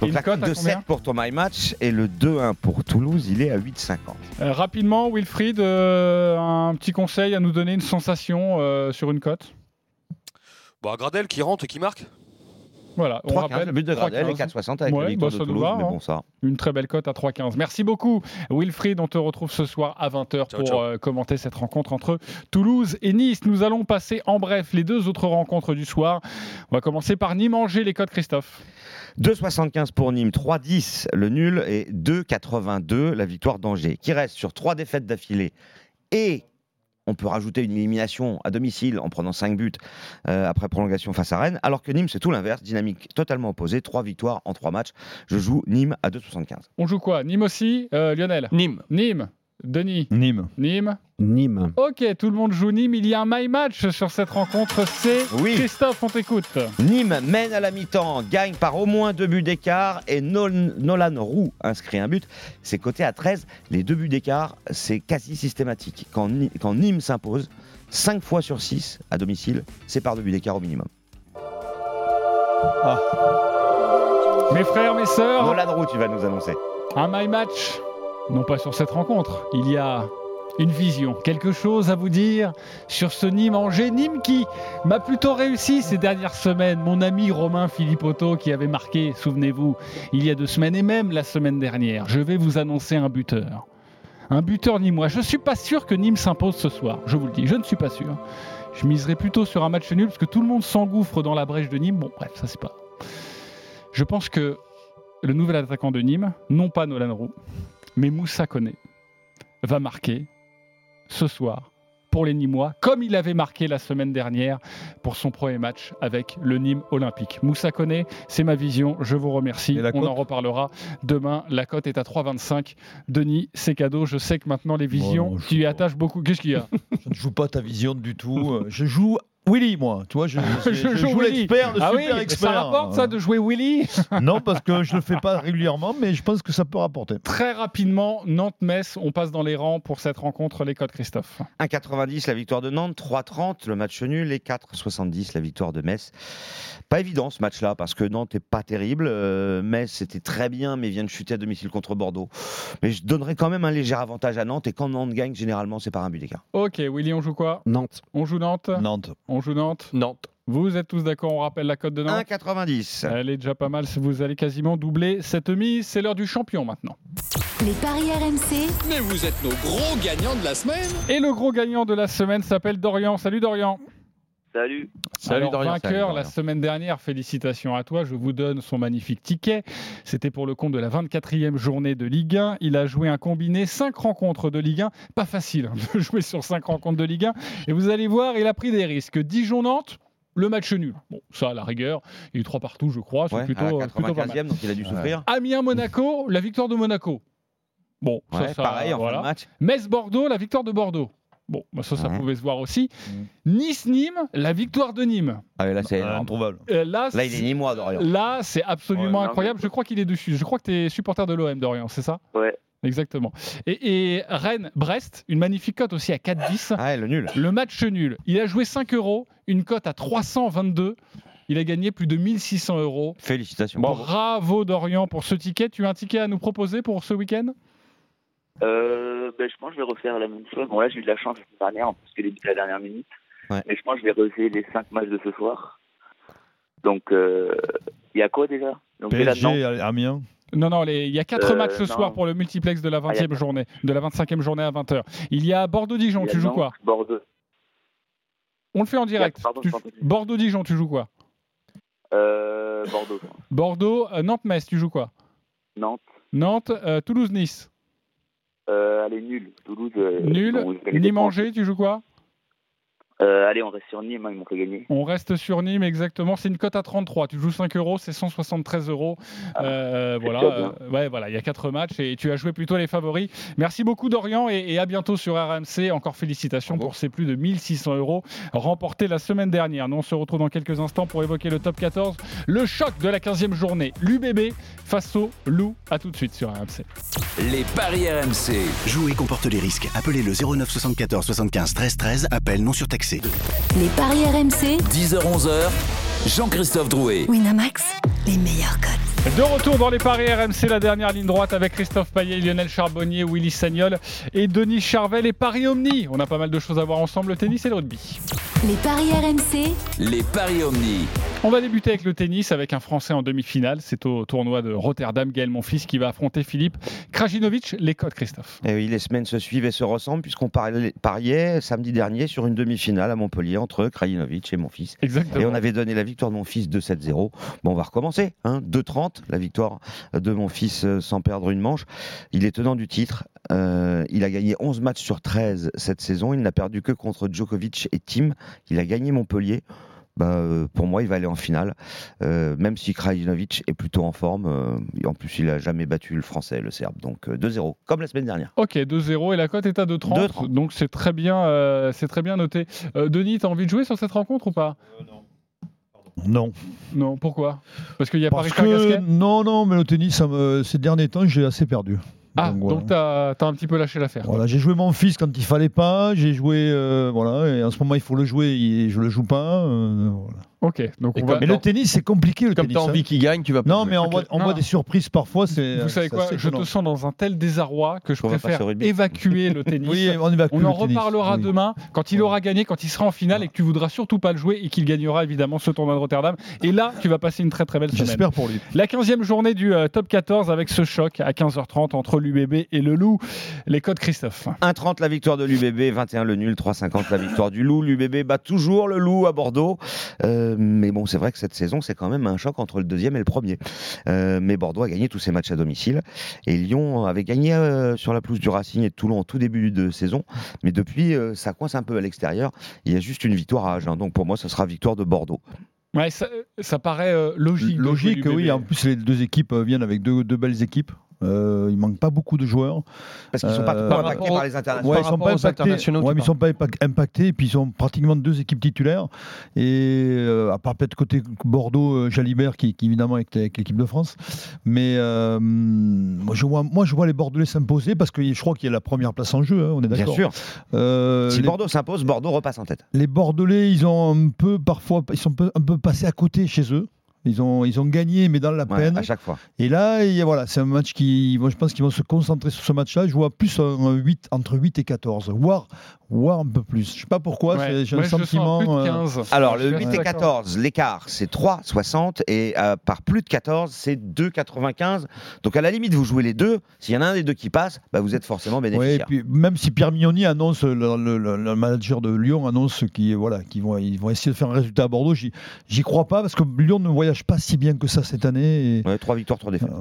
Donc la cote de combien 7 pour ton My Match et le 2-1 pour Toulouse, il est à 8,50. Euh, rapidement, Wilfried, euh, un petit conseil à nous donner, une sensation euh, sur une cote? Bon, Gradel qui rentre et qui marque. Voilà, on 3,15, rappelle. le but de Gradel et 3,15. 4,60 avec Ouais, la victoire bah, de Toulouse, va, mais hein. bon ça. Une très belle cote à 3,15. Merci beaucoup, Wilfried. On te retrouve ce soir à 20h pour ciao. euh, commenter cette rencontre entre Toulouse et Nice. Nous allons passer en bref les deux autres rencontres du soir. On va commencer par Nîmes-Angers, les codes Christophe. 2,75 pour Nîmes, 3,10 le nul et 2,82 la victoire d'Angers, qui reste sur trois défaites d'affilée. Et on peut rajouter une élimination à domicile en prenant 5 buts euh, après prolongation face à Rennes, alors que Nîmes, c'est tout l'inverse, dynamique totalement opposée, 3 victoires en 3 matchs. Je joue Nîmes à 2,75. On joue quoi? Nîmes aussi? Euh, Lionel? Nîmes. Nîmes? Denis. Nîmes. Nîmes. Nîmes. Ok, tout le monde joue Nîmes. Il y a un my match sur cette rencontre. C'est Oui. Christophe, on t'écoute. Nîmes mène à la mi-temps, gagne par au moins deux buts d'écart et Nol- Nolan Roux inscrit un but. C'est coté à 13. Les deux buts d'écart, c'est quasi systématique. Quand, Nîmes s'impose, 5 fois sur 6 à domicile, c'est par deux buts d'écart au minimum. Mes frères, mes sœurs, Nolan Roux, tu vas nous annoncer. un my match. Non pas sur cette rencontre. Il y a une vision, quelque chose à vous dire sur ce Nîmes Angers. Nîmes qui m'a plutôt réussi ces dernières semaines. Mon ami Romain Philippotto qui avait marqué, souvenez-vous, il y a deux semaines et même la semaine dernière. Je vais vous annoncer un buteur. Un buteur nîmois. Je suis pas sûr que Nîmes s'impose ce soir. Je vous le dis, je ne suis pas sûr. Je miserais plutôt sur un match nul parce que tout le monde s'engouffre dans la brèche de Nîmes. Bon, bref, ça c'est pas. Je pense que le nouvel attaquant de Nîmes, non pas Nolan Roux, mais Moussa Koné, va marquer ce soir pour les Nîmois, comme il avait marqué la semaine dernière pour son premier match avec le Nîmes Olympique. Moussa Koné, c'est ma vision, je vous remercie. On en reparlera demain. La cote est à 3,25. Denis, c'est cadeau. Je sais que maintenant les visions, non, tu y attaches beaucoup. Qu'est-ce qu'il y a? Je ne joue pas ta vision du tout. Je joue Willy, moi. Tu vois, je, je- je joue l'expert, le Ah oui, super mais expert. ça rapporte ça de jouer Willy Non, parce que je le fais pas régulièrement, mais je pense que ça peut rapporter. Très rapidement, Nantes-Metz, on passe dans les rangs pour cette rencontre. Les codes, Christophe. 1,90 la victoire de Nantes, 3,30 le match nul et 4,70 la victoire de Metz. Pas évident ce match-là parce que Nantes n'est pas terrible. Euh, Metz c'était très bien mais vient de chuter à domicile contre Bordeaux. Mais je donnerais quand même un léger avantage à Nantes et quand Nantes gagne, généralement c'est par un but d'écart. Ok, Willy, on joue quoi? Nantes. On joue Nantes? Nantes. On joue Nantes Nantes. Vous êtes tous d'accord On rappelle la cote de Nantes 1,90. Elle est déjà pas mal. Vous allez quasiment doubler cette mise. C'est l'heure du champion maintenant. Les paris RMC, Mais vous êtes nos gros gagnants de la semaine. Et le gros gagnant de la semaine s'appelle Dorian. Salut Dorian. Salut. Salut Alors, Dorian. vainqueur Salut, la semaine dernière, félicitations à toi. Je vous donne son magnifique ticket. C'était pour le compte de la 24e journée de Ligue 1. Il a joué un combiné 5 rencontres de Ligue 1. Pas facile hein, de jouer sur 5 rencontres de Ligue 1. Et vous allez voir, il a pris des risques. Dijon-Nantes, le match nul. Bon, ça à la rigueur. Il y a eu 3 partout, je crois. C'est Ouais, plutôt, à la plutôt pas mal. 95e, donc il a dû souffrir. Amiens-Monaco, la victoire de Monaco. Bon, ça, Ouais, ça, pareil en fin de match. Metz-Bordeaux, la victoire de Bordeaux. Bon, bah ça, ça Ouais. pouvait se voir aussi. Nice-Nîmes, la victoire de Nîmes. Ah là c'est introuvable. Euh, là, Là il est c'est- Nîmois Dorian. Là, c'est absolument Ouais, incroyable. Je crois qu'il est dessus. Je crois que tu es supporter de l'OM, Dorian, c'est ça? Ouais. Exactement. Et, et Rennes-Brest, une magnifique cote aussi à 4-10. Ah le nul. Le match nul. Il a joué 5 euros, une cote à 322. Il a gagné plus de 1600 euros. Félicitations. Bravo Dorian pour ce ticket. Tu as un ticket à nous proposer pour ce week-end? Euh, ben, je pense que je vais refaire la même chose. Bon, là, j'ai eu de la chance la dernière, parce que les buts à la dernière minute. Ouais. Mais je pense que je vais refaire les 5 matchs de ce soir. Donc, euh, il y a quoi déjà? Donc, PSG. Amiens? Non, non, il y a quatre Euh, matchs ce non. soir pour le multiplex de la Ah, il y a 20e journée, de la 25e journée à 20h. Il y a Bordeaux-Dijon, tu joues quoi? Bordeaux. On le fait en direct. Tu- plus. Bordeaux-Dijon, tu joues quoi? Euh, Bordeaux. quoi. Bordeaux, euh, Nantes-Metz, tu joues quoi? Nantes. Nantes, euh, Toulouse-Nice. Euh, allez, nul. Toulouse. Nul. des Nîmes-Angers, tu joues quoi? Euh, allez, on reste sur Nîmes, hein, ils m'ont fait gagner. On reste sur Nîmes, exactement. C'est une cote à 33. Tu joues 5 euros, c'est 173 euros. Euh, voilà, déjà bien. euh, ouais, voilà. Il y a 4 matchs et tu as joué plutôt les favoris. Merci beaucoup, Dorian, et, et à bientôt sur RMC. Encore félicitations pour ces plus de 1600 euros remportés la semaine dernière. Nous, on se retrouve dans quelques instants pour évoquer le top 14. Le choc de la 15e journée. L'UBB face au Loup. À tout de suite sur RMC. Les paris RMC. Jouer comporte les risques. Appelez le 09 74 75 13 13. Appel non surtaxé. Les paris RMC. 10h-11h. Jean-Christophe Drouet. Winamax, les meilleurs codes. De retour dans les paris RMC, la dernière ligne droite avec Christophe Payet, Lionel Charbonnier, Willy Sagnol et Denis Charvel et Paris Omni. On a pas mal de choses à voir ensemble, le tennis et le rugby. Les paris RMC. Les paris Omni. On va débuter avec le tennis avec un Français en demi-finale. C'est au tournoi de Rotterdam, Gaël Monfils qui va affronter Philippe Krajinovic. Les codes, Christophe. Et Eh oui, les semaines se suivent et se ressemblent puisqu'on parlait- pariait samedi dernier sur une demi-finale à Montpellier entre Krajinovic et mon fils. Exactement. Et on avait donné la victoire de mon fils 2-7-0. Bon, on va recommencer. Hein, 2-30, la victoire de mon fils euh, sans perdre une manche. Il est tenant du titre. Euh, il a gagné 11 matchs sur 13 cette saison. Il n'a perdu que contre Djokovic et Tim. Il a gagné Montpellier. Bah, euh, pour moi, il va aller en finale, Euh, même si Krajinovic est plutôt en forme. euh, en plus, il a jamais battu le Français, le Serbe. Donc euh, 2-0, comme la semaine dernière. Ok, 2-0 et la cote est à 2-30. 2,30. Donc c'est très bien, euh, c'est très bien noté. Euh, Denis, tu as envie de jouer sur cette rencontre ou pas? Non. Non, pourquoi? Parce qu'il y a Parce Paris que, non, non, mais le tennis, ça me- ces derniers temps, j'ai assez perdu. Ah, Donc, voilà. donc tu as, un petit peu lâché l'affaire. Voilà, j'ai joué mon fils quand il fallait pas, j'ai joué, euh, voilà, et en ce moment il faut le jouer, et je le joue pas. euh, voilà. Ok, donc on va... Mais le tennis, c'est compliqué le Comme tennis. tu as hein. envie qu'il gagne, tu vas pas Non, jouer. mais on Ok. voit, on voit des surprises parfois. C'est. Vous savez c'est quoi Je te sens dans un tel désarroi que je On préfère évacuer le tennis. Oui, on évacue On le en reparlera demain quand il aura gagné, quand il sera en finale et que tu voudras surtout pas le jouer et qu'il gagnera évidemment ce tournoi de Rotterdam. Et là, tu vas passer une très très belle semaine. J'espère pour lui. La 15e journée du euh, top 14 avec ce choc à 15h30 entre l'UBB et le Loup. Les codes Christophe. 1,30 la victoire de l'UBB, 21 le nul, 3,50 la victoire du Loup. L'UBB bat toujours le Loup à Bordeaux. Euh, mais bon, c'est vrai que cette saison, c'est quand même un choc entre le deuxième et le premier. Euh, mais Bordeaux a gagné tous ses matchs à domicile. Et Lyon avait gagné euh, sur la pelouse du Racing et de Toulon en tout début de saison. Mais depuis, euh, ça coince un peu à l'extérieur. Il y a juste une victoire à Agen. Donc pour moi, ce sera victoire de Bordeaux. Ouais, ça, ça paraît euh, logique. Logique, oui. En plus, les deux équipes euh, viennent avec deux, deux belles équipes. Euh, il manque pas beaucoup de joueurs. Parce qu'ils ne sont pas Euh, trop impactés par les internationaux. Ouais, ils sont pas impactés. Ouais, tu mais ils sont pas impac- impactés. Et puis ils sont pratiquement deux équipes titulaires. Et euh, à part peut-être côté Bordeaux, euh, Jalibert qui, qui évidemment est avec l'équipe de France. Mais moi, je vois, moi je vois les Bordelais s'imposer parce que je crois qu'il y a la première place en jeu. hein, on est Bien sûr. Si les, Bordeaux s'impose, Bordeaux repasse en tête. les Bordelais, ils ont un peu parfois, ils sont un peu passés à côté chez eux. Ils ont, ils ont gagné, mais dans la Ouais, peine. à chaque fois. Et là, voilà, c'est un match qui, moi, je pense qu'ils vont se concentrer sur ce match-là. Je vois plus un 8, entre 8 et 14, voire, voire un peu plus. Je sais pas pourquoi, Ouais. j'ai un sens sentiment. plus de euh, 15. Alors, Je le suis 8 assez et d'accord. 14, l'écart, c'est 3,60 et euh, par plus de 14, c'est 2,95. Donc, à la limite, vous jouez les deux. S'il y en a un des deux qui passe, bah, vous êtes forcément Ouais, et bénéficiaire. puis même si Pierre Mignoni annonce, le, le- le- le manager de Lyon annonce qu'ils voilà, vont, ils vont essayer de faire un résultat à Bordeaux, j'y j'y crois pas parce que Lyon ne voyage pas si bien que ça cette année. Et, Ouais, 3 victoires, 3 défaites. euh,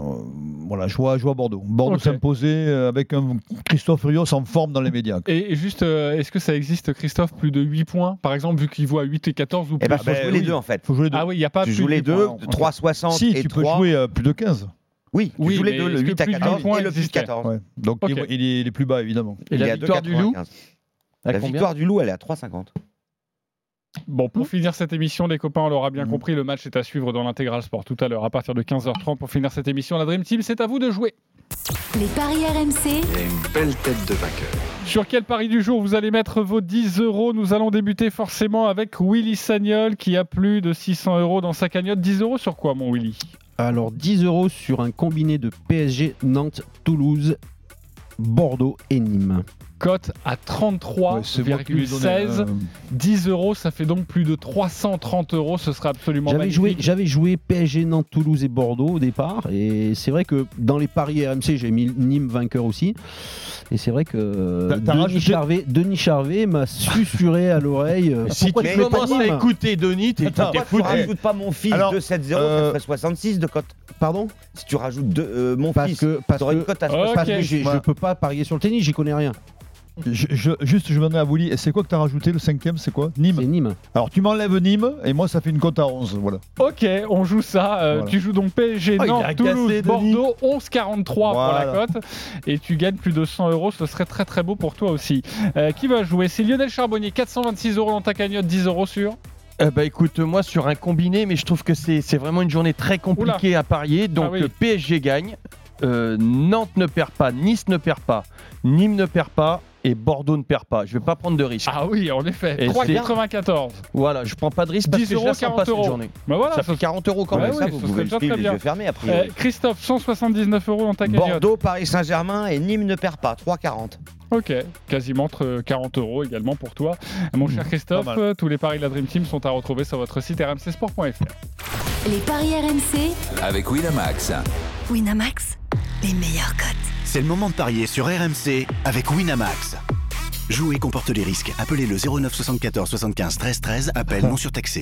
voilà, je vois, je vois Bordeaux. Bordeaux Ok. s'imposer euh, avec un Christophe Rios en forme dans les médias. Et et juste, euh, est-ce que ça existe, Christophe, plus de 8 points Par exemple, vu qu'il voit 8 et 14 ou Eh plus? ben, faut jouer les deux, en fait. Faut jouer les deux. Ah oui, il n'y a pas Tu plus joues de les 8 deux, points. Ok. 3,60 si, et tu peux 3. jouer euh, plus de 15. Oui, tu Oui, joues les deux, le est-ce que 8 à plus de 14 points et le plus existait 14. Ouais. Donc Ok. il, il est, il est plus bas, évidemment. Et Il la victoire du loup? 2,95. à La victoire du loup, elle est à 3,50. Bon, pour finir cette émission, les copains, on l'aura bien compris, le match est à suivre dans l'intégral sport tout à l'heure à partir de 15h30 pour finir cette émission. La Dream Team, c'est à vous de jouer. Les paris RMC. Il y a une belle tête de vainqueur. Sur quel pari du jour vous allez mettre vos 10 euros? Nous allons débuter forcément avec Willy Sagnol qui a plus de 600 euros dans sa cagnotte. 10 euros sur quoi, mon Willy? Alors 10 euros sur un combiné de PSG, Nantes, Toulouse, Bordeaux et Nîmes. Cote à Ouais, c'est moi qui lui ai donné, 33,16. euh, 10 euros, ça fait donc plus de 330 euros. Ce sera absolument J'avais joué, j'avais joué PSG, Nantes, Toulouse et Bordeaux au départ. Et c'est vrai que dans les paris RMC, j'ai mis Nîmes vainqueur aussi. Et c'est vrai que T'as- t'as Denis, rajouté- Charvet, Denis Charvet m'a susurré à l'oreille. euh, Si tu commences à Nîmes écouter Denis, t'es Attends, t'es Tu foutu. rajoutes pas mon fils Alors, 2-7-0, euh, ça ferait 66 de cote. Pardon? Si tu rajoutes deux, euh, mon Parce fils, que, parce t'aurais que, une cote à Ok. 60. parce que j'ai- je peux pas parier sur le tennis, j'y connais rien. Je- je- juste, je à Bouli, et c'est quoi que tu as rajouté Le cinquième, c'est quoi? Nîmes. C'est Nîmes. Alors, tu m'enlèves Nîmes, et moi, ça fait une cote à 11. Voilà. Ok, on joue ça. Euh, Voilà. Tu joues donc PSG, Oh, Nantes, Toulouse. Bordeaux, 11,43 pour la cote. Et tu gagnes plus de 100 euros. Ce serait très très beau pour toi aussi. Euh, qui va jouer? C'est Lionel Charbonnier, 426 euros dans ta cagnotte, 10 euros sur? Eh ben, écoute, moi sur un combiné, mais je trouve que c'est c'est vraiment une journée très compliquée à parier. Donc Ah oui. euh, PSG gagne, euh, Nantes ne perd pas, Nice ne perd pas, Nîmes ne perd pas et Bordeaux ne perd pas. Je vais pas prendre de risque. Ah oui, en effet. Et 3,94. Voilà, je prends pas de risque parce 10 que je euros, la sens 40 pas cette euros. journée. Bah voilà, ça ça- fait 40 euros quand Ouais, même. oui, ça, vous pouvez le déjà suivre très les bien. yeux fermés, a Euh. Christophe, 179 euros dans ta cagnotte. Bordeaux, Paris Saint-Germain et Nîmes ne perd pas, 3,40. Ok, quasiment entre 40 euros également pour toi. Mon cher Christophe, mal. euh, tous les paris de la Dream Team sont à retrouver sur votre site rmcsport.fr. Les paris RMC, Avec Winamax. Winamax, les meilleurs cotes. C'est le moment de parier sur RMC avec Winamax. Jouer comporte les risques. Appelez le 09 74 75 13 13. Appel non surtaxé.